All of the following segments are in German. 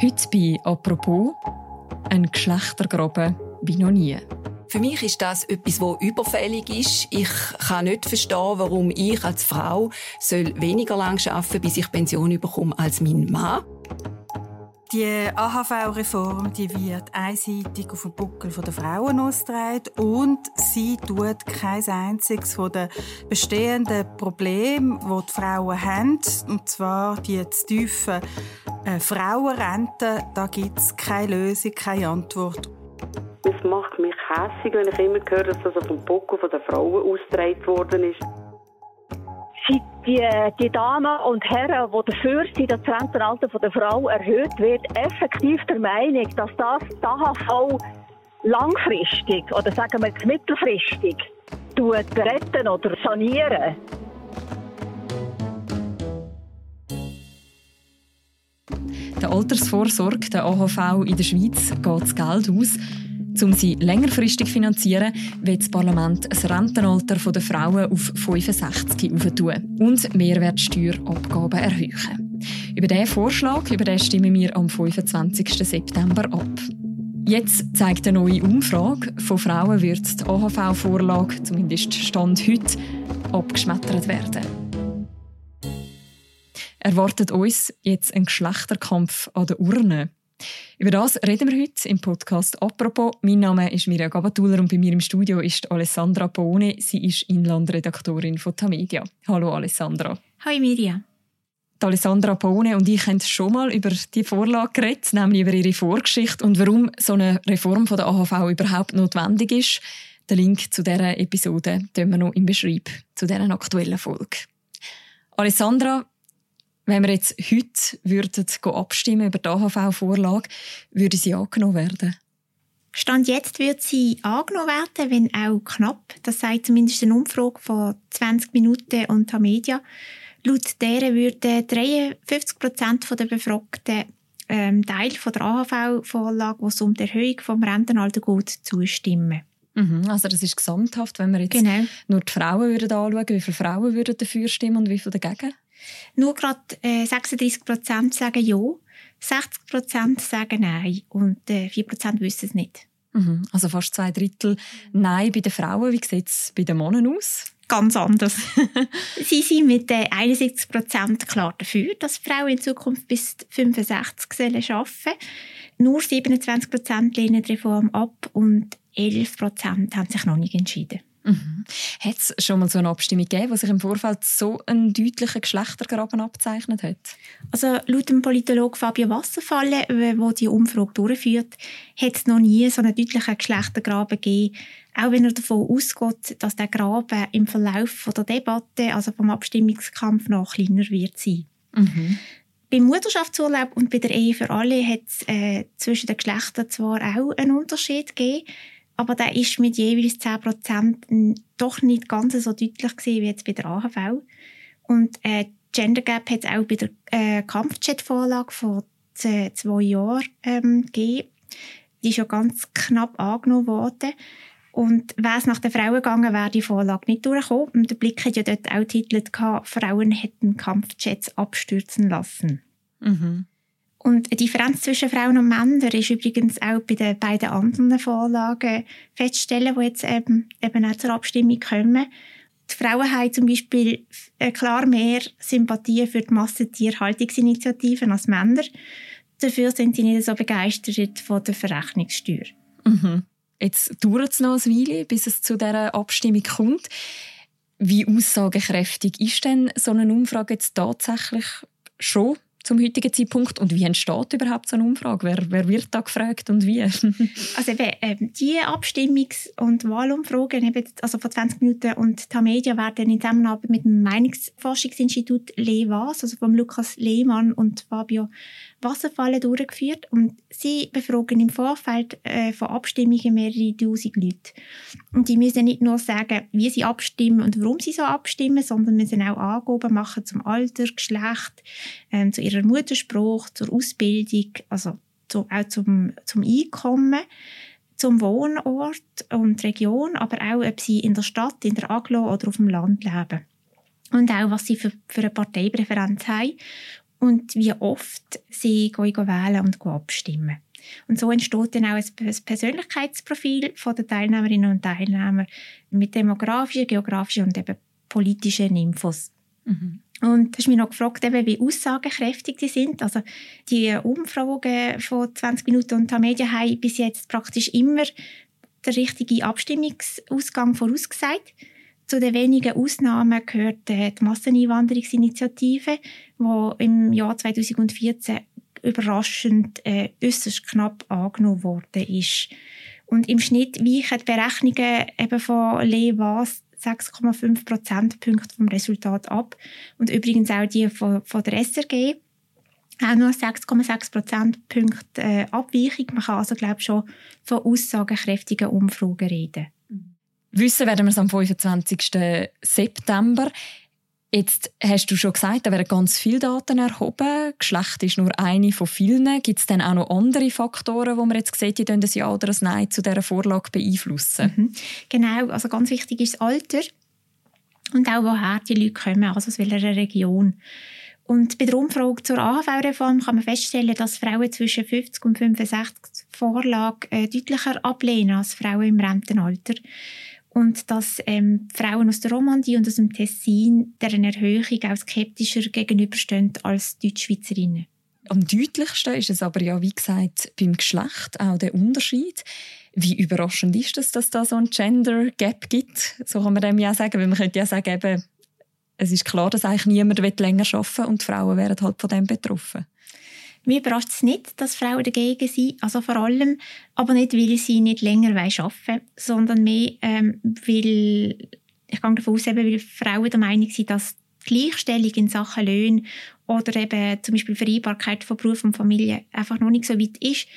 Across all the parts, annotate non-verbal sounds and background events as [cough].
Heute bei «Apropos» ein Geschlechtergraben wie noch nie. Für mich ist das etwas, das überfällig ist. Ich kann nicht verstehen, warum ich als Frau soll weniger lang arbeiten bis ich Pension bekomme als mein Mann. Die AHV-Reform die wird einseitig auf den Buckel der Frauen ausgetragen und sie tut kein einziges von den bestehenden Problemen, die die Frauen haben, und zwar die zu tiefen äh, Frauenrente, da gibt es keine Lösung, keine Antwort. Es macht mich hässlich, wenn ich immer höre, dass das auf dem Buckel der Frauen ausgetragen worden ist sind die, die Damen und Herren, die dafür sind, dass das Rentenalter der Frau erhöht wird, effektiv der Meinung, dass das die AHV langfristig oder sagen wir mittelfristig retten oder sanieren. Der Altersvorsorge, der AHV in der Schweiz, geht das Geld aus. Um sie längerfristig zu finanzieren, will das Parlament das Rentenalter der Frauen auf 65 tun und Mehrwertsteuerabgaben erhöhen. Über diesen Vorschlag über den stimmen wir am 25. September ab. Jetzt zeigt eine neue Umfrage, von Frauen wird die AHV-Vorlage, zumindest Stand heute, abgeschmettert werden. Erwartet uns jetzt ein Geschlechterkampf an der Urne? Über das reden wir heute im Podcast «Apropos». Mein Name ist Mirja Gabatuller und bei mir im Studio ist Alessandra Paone. Sie ist Inlandredaktorin von Tamedia. Hallo Alessandra. Hallo Mirja. Die Alessandra Paone und ich haben schon mal über die Vorlage geredet, nämlich über ihre Vorgeschichte und warum so eine Reform von der AHV überhaupt notwendig ist. Den Link zu dieser Episode tun wir noch im Beschreib zu dieser aktuellen Folge. Alessandra, wenn wir jetzt heute würden abstimmen über die AHV-Vorlage, würde sie angenommen werden? Stand jetzt wird sie angenommen werden, wenn auch knapp. Das sagt zumindest eine Umfrage von 20 Minuten und Media. Laut deren würden 53 Prozent der Befragten ähm, Teil von der AHV-Vorlage, wo es um die Erhöhung des Rentenalters geht, zustimmen. Mhm, also das ist gesamthaft, wenn wir jetzt genau. nur die Frauen würden anschauen, wie viele Frauen würden dafür stimmen und wie viele dagegen? Nur gerade äh, 36 Prozent sagen ja, 60 Prozent sagen nein und äh, 4 Prozent wissen es nicht. Mhm. Also fast zwei Drittel Nein bei den Frauen. Wie sieht es bei den Männern aus? Ganz anders. [laughs] Sie sind mit äh, 71 Prozent klar dafür, dass Frauen in Zukunft bis 65 sollen arbeiten Nur 27 Prozent lehnen die Reform ab und 11 Prozent haben sich noch nicht entschieden. Mhm. Hat es schon mal so eine Abstimmung gegeben, wo sich im Vorfeld so ein deutlicher Geschlechtergraben abzeichnet hat? Also laut dem Politologen Fabio Wasserfalle, der die Umfrage durchführt, hat es noch nie so einen deutlichen Geschlechtergraben gegeben. Auch wenn er davon ausgeht, dass der Graben im Verlauf der Debatte, also vom Abstimmungskampf noch kleiner wird sein. Mhm. Beim Mutterschaftsurlaub und bei der Ehe für alle hat es äh, zwischen den Geschlechtern zwar auch einen Unterschied gegeben, aber der ist mit jeweils 10% doch nicht ganz so deutlich gewesen wie jetzt bei der AHV. Und äh, Gender Gap hat es auch bei der äh, Kampfjet-Vorlage vor zwei Jahren ähm, gegeben. Die ist ja ganz knapp angenommen worden. Und wäre es nach den Frauen gegangen, wäre die Vorlage nicht durchgekommen. Und der Blick hat ja dort auch titelt, Frauen hätten Kampfjets abstürzen lassen. Mhm. Und die Differenz zwischen Frauen und Männern ist übrigens auch bei den beiden anderen Vorlagen festzustellen, die jetzt eben, eben auch zur Abstimmung kommen. Die Frauen haben zum Beispiel äh, klar mehr Sympathie für die Massentierhaltungsinitiativen als Männer. Dafür sind sie nicht so begeistert von der Verrechnungssteuer. Mhm. Jetzt dauert es noch ein Weile, bis es zu dieser Abstimmung kommt. Wie aussagekräftig ist denn so eine Umfrage jetzt tatsächlich schon? Zum heutigen Zeitpunkt? Und wie entsteht überhaupt so eine Umfrage? Wer, wer wird da gefragt und wie? [laughs] also eben, ähm, die Abstimmungs- und Wahlumfragen, eben, also vor 20 Minuten und Tamedia werden in Zusammenarbeit mit dem Meinungsforschungsinstitut LEWAS, also von Lukas Lehmann und Fabio Wasserfallen durchgeführt und sie befragen im Vorfeld äh, von Abstimmungen mehrere tausend Leute. Und die müssen nicht nur sagen, wie sie abstimmen und warum sie so abstimmen, sondern müssen auch Angaben machen zum Alter, Geschlecht, ähm, zu ihrer Muttersprache, zur Ausbildung, also zu, auch zum, zum Einkommen zum Wohnort und Region, aber auch, ob sie in der Stadt, in der Aglo oder auf dem Land leben. Und auch, was sie für, für eine Parteipräferenz haben und wie oft sie wählen und abstimmen. Und so entsteht dann auch ein Persönlichkeitsprofil der Teilnehmerinnen und Teilnehmer mit demografischen, geografischen und eben politischen Infos. Mhm. Und du hast mich noch gefragt, eben, wie aussagekräftig die sind. Also die Umfragen von 20 Minuten und Media haben bis jetzt praktisch immer den richtigen Abstimmungsausgang vorausgesagt. Zu den wenigen Ausnahmen gehört die Masseneinwanderungsinitiative, die im Jahr 2014 überraschend äh, äußerst knapp angenommen worden ist. Und im Schnitt weichen die Berechnungen eben von Le Was 6,5 Prozentpunkte vom Resultat ab. Und übrigens auch die von, von der SRG. Auch nur 6,6 Prozentpunkte äh, Abweichung. Man kann also, glaube ich, schon von aussagenkräftigen Umfragen reden. Wissen werden wir es am 25. September. Jetzt hast du schon gesagt, da werden ganz viele Daten erhoben. Geschlecht ist nur eine von vielen. Gibt es dann auch noch andere Faktoren, wo man jetzt sieht, die ein Ja oder ein Nein zu dieser Vorlage beeinflussen? Mhm. Genau, also ganz wichtig ist das Alter und auch woher die Leute kommen, also aus welcher Region. Und bei der Umfrage zur AHV-Reform kann man feststellen, dass Frauen zwischen 50 und 65 Vorlage äh, deutlicher ablehnen als Frauen im Rentenalter und dass ähm, Frauen aus der Romandie und aus dem Tessin deren Erhöhung auch skeptischer gegenüberstehen als Deutschschweizerinnen. Am deutlichsten ist es aber ja, wie gesagt, beim Geschlecht auch der Unterschied. Wie überraschend ist es, dass da so ein Gender Gap gibt? So kann man dem ja sagen, weil man könnte ja sagen, eben, es ist klar, dass eigentlich niemand länger arbeiten will und die Frauen wären halt von dem betroffen. Mir überrascht es nicht, dass Frauen dagegen sind. Also vor allem, aber nicht, weil sie nicht länger arbeiten wollen, sondern mehr, ähm, weil, ich gehe davon aus, eben, weil Frauen der Meinung sind, dass Gleichstellung in Sachen Löhne oder eben zum Beispiel Vereinbarkeit von Beruf und Familie einfach noch nicht so weit ist,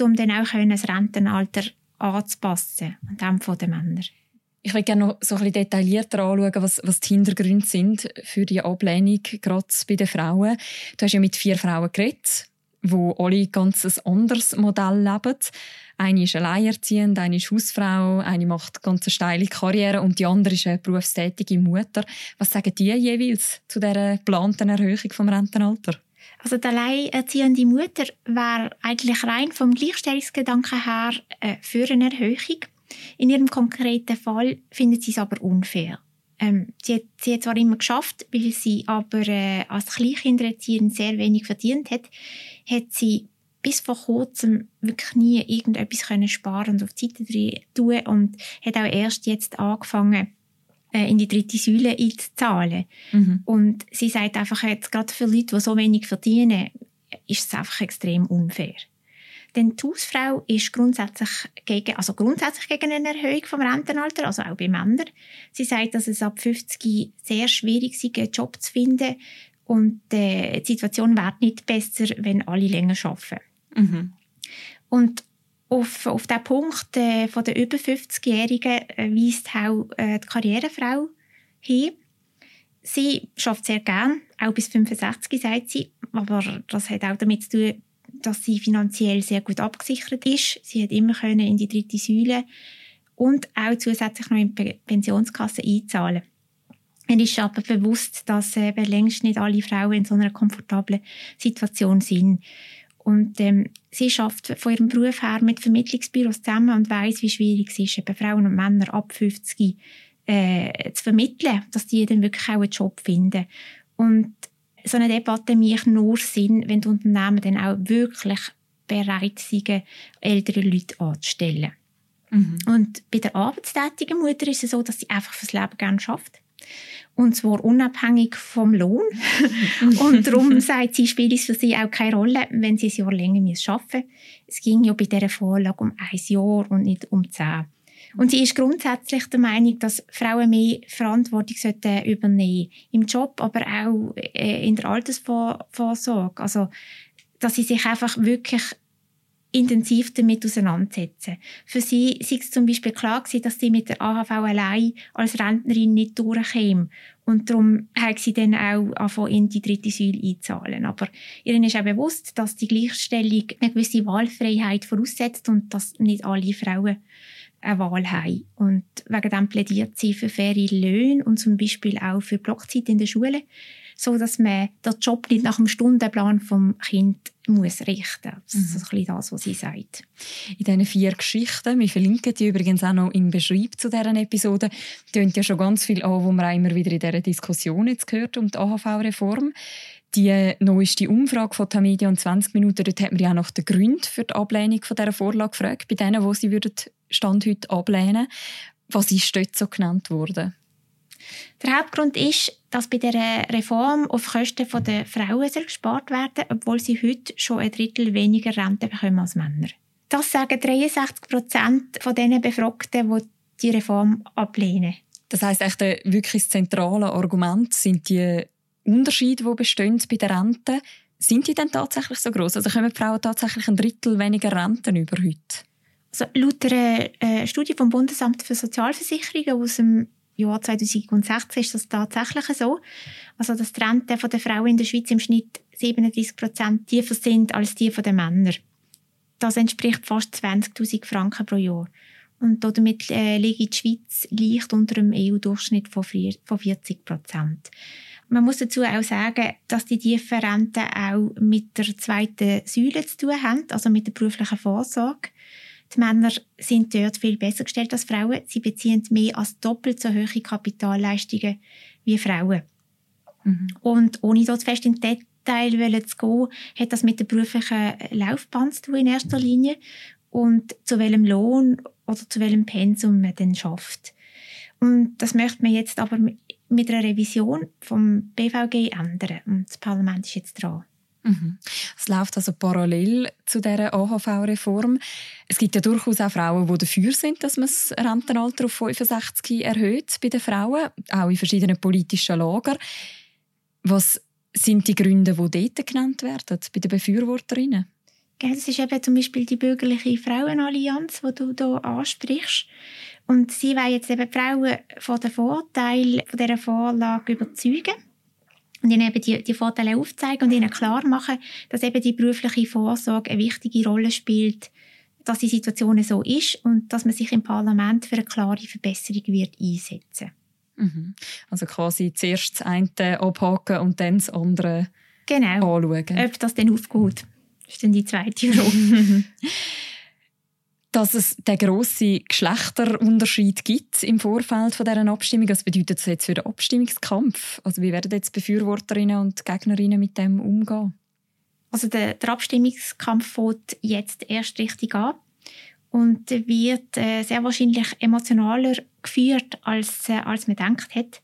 um dann auch das Rentenalter anzupassen, an dem von den Männern. Ich würde gerne noch so ein bisschen detaillierter anschauen, was, was die Hintergründe sind für die Ablehnung, gerade bei den Frauen. Du hast ja mit vier Frauen geredet wo alle ganz ein anderes Modell leben. Eine ist alleinerziehend, eine ist Hausfrau, eine macht ganz eine steile Karriere und die andere ist eine berufstätige Mutter. Was sagen die jeweils zu dieser geplanten Erhöhung vom Rentenalter? Also die alleinerziehende Mutter wäre eigentlich rein vom Gleichstellungsgedanken her äh, für eine Erhöhung. In ihrem konkreten Fall findet sie es aber unfair. Ähm, sie, hat, sie hat zwar immer geschafft, weil sie aber äh, als Kleinkindererzieherin sehr wenig verdient hat, hat sie bis vor kurzem wirklich nie irgendetwas können sparen und auf die Seite tun und hat auch erst jetzt angefangen, äh, in die dritte Säule einzuzahlen. Mhm. Und sie sagt einfach jetzt, gerade für Leute, die so wenig verdienen, ist es einfach extrem unfair. Denn die Hausfrau ist grundsätzlich gegen, also grundsätzlich gegen eine Erhöhung vom Rentenalter, also auch bei Männern. Sie sagt, dass es ab 50 sehr schwierig ist, einen Job zu finden und äh, die Situation wird nicht besser, wenn alle länger arbeiten. Mhm. Und auf, auf den Punkt äh, von der über 50-Jährigen äh, weist auch äh, die Karrierefrau hin. Sie schafft sehr gern, auch bis 65, sagt sie, aber das hat auch damit zu tun, dass sie finanziell sehr gut abgesichert ist. Sie hat immer können in die dritte Säule und auch zusätzlich noch in die Pensionskasse einzahlen. Er ist aber bewusst, dass eben längst nicht alle Frauen in so einer komfortablen Situation sind. Und ähm, sie schafft von ihrem Beruf her mit Vermittlungsbüros zusammen und weiß, wie schwierig es ist, eben Frauen und Männer ab 50 äh, zu vermitteln, dass die dann wirklich auch einen Job finden. Und so eine Debatte macht nur Sinn, wenn die Unternehmen dann auch wirklich bereit sind, ältere Leute anzustellen. Mhm. Und bei der arbeitstätigen Mutter ist es so, dass sie einfach fürs Leben gerne schafft. Und zwar unabhängig vom Lohn. [laughs] und darum sagt sie, spielt es für sie auch keine Rolle, wenn sie ein Jahr länger arbeiten müssen. Es ging ja bei dieser Vorlage um ein Jahr und nicht um zehn. Und sie ist grundsätzlich der Meinung, dass Frauen mehr Verantwortung sollten übernehmen im Job, aber auch äh, in der Altersvorsorge. Also, dass sie sich einfach wirklich intensiv damit auseinandersetzen. Für sie sei es zum Beispiel klar gewesen, dass sie mit der AHV allein als Rentnerin nicht durchkäme. Und darum hat sie dann auch angefangen, in die dritte Säule einzahlen. Aber ihnen ist auch bewusst, dass die Gleichstellung eine gewisse Wahlfreiheit voraussetzt und dass nicht alle Frauen eine Wahl haben. Und wegen dem plädiert sie für faire Löhne und zum Beispiel auch für Blockzeit in der Schule. so dass man den Job nicht nach dem Stundenplan vom Kind muss richten. Das ist mhm. ein bisschen das, was sie sagt. In diesen vier Geschichten, wir verlinken die übrigens auch noch im Beschreib zu deren Episode, tönt ja schon ganz viel an, wo man auch immer wieder in dieser Diskussion jetzt gehört um die AHV-Reform. Die neueste Umfrage von Tamedia und 20 Minuten, dort hat man ja auch nach den Gründen für die Ablehnung von dieser Vorlage gefragt, bei denen, wo sie würden Stand heute ablehnen. Was ist dort so genannt worden? Der Hauptgrund ist, dass bei der Reform auf Kosten der Frauen gespart werden obwohl sie heute schon ein Drittel weniger Rente bekommen als Männer. Das sagen 63 Prozent von den Befragten, die die Reform ablehnen. Das heißt, echt wirklich das zentrale Argument sind die Unterschiede, die bestehen bei der Rente. Sind die denn tatsächlich so groß? Also kommen Frauen tatsächlich ein Drittel weniger Renten über heute? Also laut einer äh, Studie vom Bundesamt für Sozialversicherungen aus dem Jahr 2016 ist das tatsächlich so. Also, dass die Renten der Frauen in der Schweiz im Schnitt 37 Prozent tiefer sind als die der Männer. Das entspricht fast 20.000 Franken pro Jahr. Und damit äh, liegt die Schweiz leicht unter dem EU-Durchschnitt von 40 Prozent. Man muss dazu auch sagen, dass die tiefen Renten auch mit der zweiten Säule zu tun haben, also mit der beruflichen Vorsorge. Die Männer sind dort viel besser gestellt als Frauen. Sie beziehen mehr als doppelt so hohe Kapitalleistungen wie Frauen. Mhm. Und ohne dort fest in Detail zu gehen, hat das mit der beruflichen Laufbahn zu tun in erster Linie und zu welchem Lohn oder zu welchem Pensum man dann schafft. Und das möchte man jetzt aber mit einer Revision vom BVG ändern. Und das Parlament ist jetzt dran. Mhm. Es läuft also parallel zu dieser AHV-Reform. Es gibt ja durchaus auch Frauen, die dafür sind, dass man das Rentenalter auf 65 erhöht bei den Frauen, auch in verschiedenen politischen Lagern. Was sind die Gründe, die dort genannt werden, bei den Befürworterinnen? Das ist eben zum Beispiel die bürgerliche Frauenallianz, die du hier ansprichst. Und sie wollen jetzt eben die Frauen von den Vorteilen dieser Vorlage überzeugen und ihnen eben die, die Vorteile aufzeigen und ihnen klar machen, dass eben die berufliche Vorsorge eine wichtige Rolle spielt, dass die Situation so ist und dass man sich im Parlament für eine klare Verbesserung wird einsetzen mhm. Also quasi zuerst das eine abhaken und dann das andere genau. anschauen. Ob das dann aufgeht, ist dann die zweite Frage. [laughs] dass es den grossen Geschlechterunterschied gibt im Vorfeld von dieser Abstimmung. Was bedeutet das jetzt für den Abstimmungskampf? Also wie werden jetzt Befürworterinnen und Gegnerinnen mit dem umgehen? Also der, der Abstimmungskampf fängt jetzt erst richtig an und wird äh, sehr wahrscheinlich emotionaler geführt, als, äh, als man gedacht hat.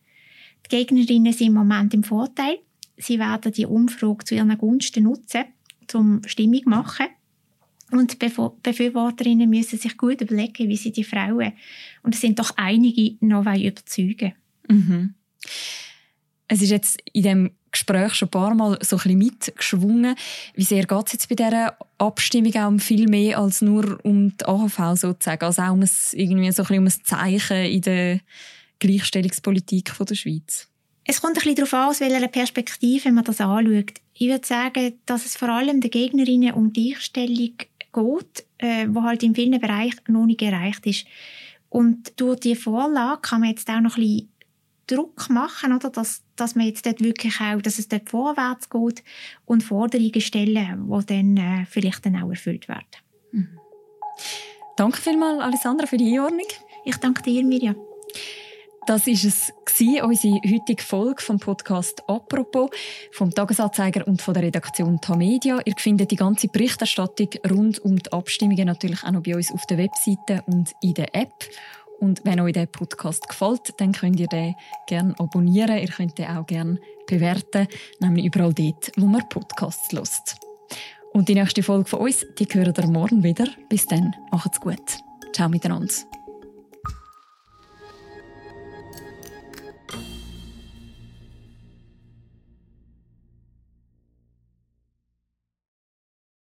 Die Gegnerinnen sind im Moment im Vorteil. Sie werden die Umfrage zu ihren Gunsten nutzen, um Stimmung zu machen. Und Befürworterinnen müssen sich gut überlegen, wie sie die Frauen, und es sind doch einige, noch überzeugen mhm. Es ist jetzt in dem Gespräch schon ein paar Mal so ein bisschen mitgeschwungen. Wie sehr geht es jetzt bei dieser Abstimmung auch um viel mehr als nur um die AHV sozusagen? Also auch um ein, irgendwie so ein, bisschen um ein Zeichen in der Gleichstellungspolitik der Schweiz? Es kommt ein bisschen darauf an, aus welcher Perspektive man das anschaut. Ich würde sagen, dass es vor allem den Gegnerinnen um Gleichstellung geht, äh, wo halt in vielen Bereichen noch nicht erreicht ist. Und durch die Vorlage kann man jetzt auch noch ein bisschen Druck machen, oder? Dass, dass man jetzt dort wirklich auch, dass es dort vorwärts geht und Forderungen stellen, die dann äh, vielleicht dann auch erfüllt werden. Mhm. Danke vielmals, Alessandra, für die Einordnung. Ich danke dir, Mirja. Das ist es gewesen, unsere heutige Folge vom Podcast «Apropos» vom Tagesanzeiger und von der Redaktion Tamedia. Ihr findet die ganze Berichterstattung rund um die Abstimmungen natürlich auch noch bei uns auf der Webseite und in der App. Und wenn euch der Podcast gefällt, dann könnt ihr den gerne abonnieren. Ihr könnt den auch gerne bewerten, nämlich überall dort, wo man Podcasts hört. Und die nächste Folge von uns, die hören ihr morgen wieder. Bis dann, macht's gut. Ciao miteinander.